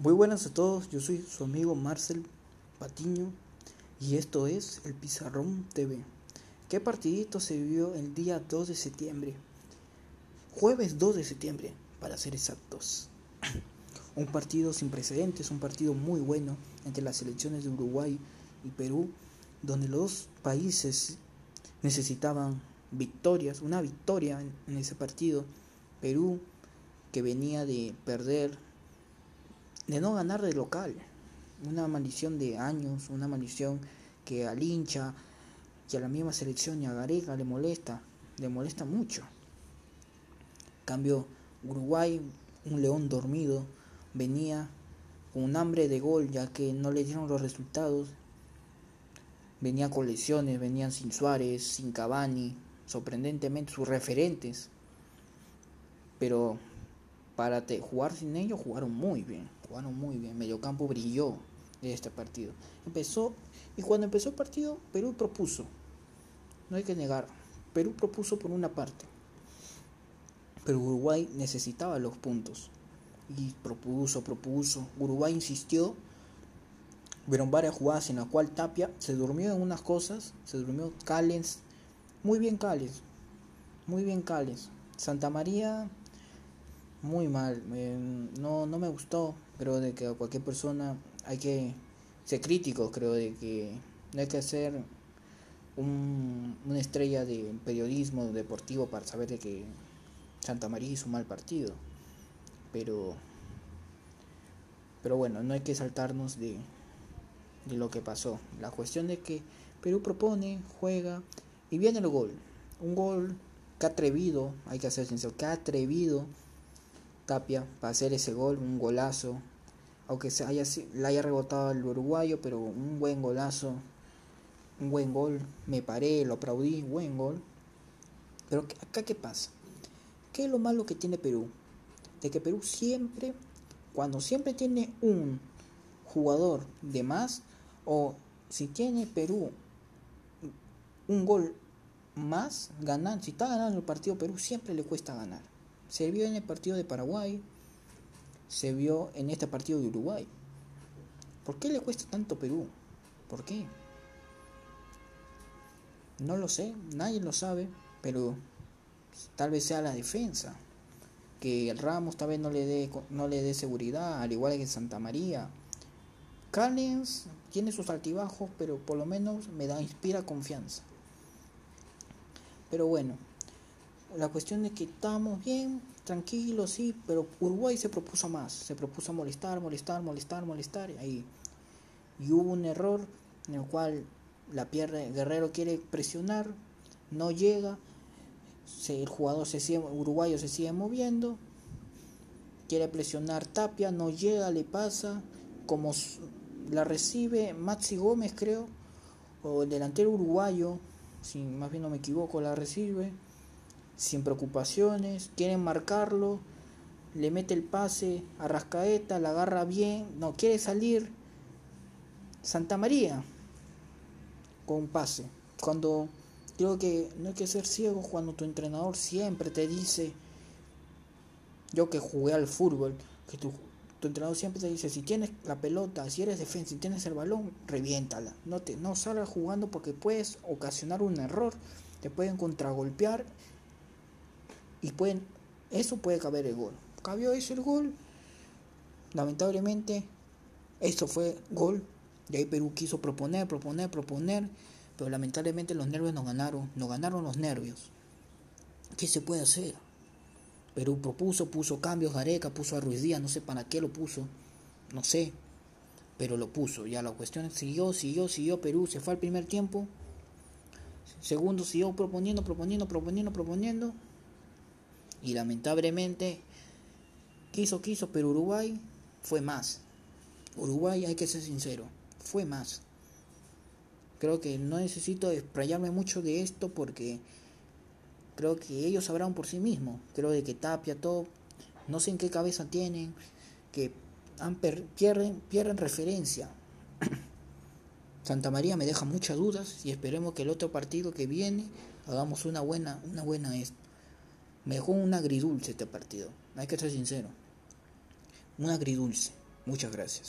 Muy buenas a todos, yo soy su amigo Marcel Patiño y esto es el Pizarrón TV. ¿Qué partidito se vivió el día 2 de septiembre? Jueves 2 de septiembre, para ser exactos. Un partido sin precedentes, un partido muy bueno entre las selecciones de Uruguay y Perú, donde los países necesitaban victorias, una victoria en ese partido. Perú, que venía de perder de no ganar de local. Una maldición de años, una maldición que al hincha y a la misma selección y a Gareca le molesta, le molesta mucho. Cambio, Uruguay, un león dormido, venía con un hambre de gol ya que no le dieron los resultados. Venía con lesiones, venían sin Suárez, sin Cavani, sorprendentemente sus referentes. Pero para jugar sin ellos jugaron muy bien, jugaron muy bien. Mediocampo brilló en este partido. Empezó y cuando empezó el partido Perú propuso. No hay que negar, Perú propuso por una parte. Pero Uruguay necesitaba los puntos y propuso, propuso. Uruguay insistió. Vieron varias jugadas en las cual Tapia se durmió en unas cosas, se durmió Callens, muy bien Callens, muy bien Callens. Santa María muy mal. no, no me gustó. Creo de que a cualquier persona hay que ser crítico. Creo de que no hay que ser un, una estrella de periodismo deportivo para saber de que Santa María hizo un mal partido. Pero, pero bueno, no hay que saltarnos de, de lo que pasó. La cuestión de que Perú propone, juega y viene el gol. Un gol que atrevido, hay que ser sincero, que atrevido Tapia para hacer ese gol, un golazo. Aunque se haya, le haya rebotado al uruguayo, pero un buen golazo. Un buen gol. Me paré, lo aplaudí, buen gol. Pero acá qué pasa? ¿Qué es lo malo que tiene Perú? De que Perú siempre, cuando siempre tiene un jugador de más, o si tiene Perú un gol más, ganar, si está ganando el partido Perú, siempre le cuesta ganar. Se vio en el partido de Paraguay, se vio en este partido de Uruguay. ¿Por qué le cuesta tanto Perú? ¿Por qué? No lo sé, nadie lo sabe, pero tal vez sea la defensa. Que el Ramos tal vez no le dé no le dé seguridad, al igual que Santa María. Callens tiene sus altibajos, pero por lo menos me da inspira confianza. Pero bueno, la cuestión es que estamos bien, tranquilos, sí, pero Uruguay se propuso más, se propuso molestar, molestar, molestar, molestar, y ahí. Y hubo un error en el cual la pierde, Guerrero quiere presionar, no llega, el jugador se sigue, uruguayo se sigue moviendo, quiere presionar Tapia, no llega, le pasa, como la recibe Maxi Gómez creo, o el delantero uruguayo, si más bien no me equivoco, la recibe sin preocupaciones, quieren marcarlo, le mete el pase a Rascaeta, la agarra bien, no quiere salir. Santa María con pase. Cuando creo que no hay que ser ciego cuando tu entrenador siempre te dice, yo que jugué al fútbol, que tu, tu entrenador siempre te dice, si tienes la pelota, si eres defensa, si tienes el balón, reviéntala. No, te, no salgas jugando porque puedes ocasionar un error, te pueden contragolpear y pueden, eso puede caber el gol. Cabió eso el gol. Lamentablemente, eso fue gol. Y ahí Perú quiso proponer, proponer, proponer. Pero lamentablemente los nervios nos ganaron. Nos ganaron los nervios. ¿Qué se puede hacer? Perú propuso, puso cambios, Gareca puso a Ruiz Díaz, no sé para qué lo puso, no sé, pero lo puso. Ya la cuestión es, siguió, siguió, siguió Perú, se fue al primer tiempo. Segundo siguió proponiendo, proponiendo, proponiendo, proponiendo. Y lamentablemente, quiso, quiso, pero Uruguay fue más. Uruguay, hay que ser sincero, fue más. Creo que no necesito explayarme mucho de esto porque creo que ellos sabrán por sí mismos. Creo de que Tapia, todo, no sé en qué cabeza tienen, que han pierden, pierden referencia. Santa María me deja muchas dudas y esperemos que el otro partido que viene hagamos una buena, una buena esto. Me dejó un agridulce este partido, hay que ser sincero. Un agridulce. Muchas gracias.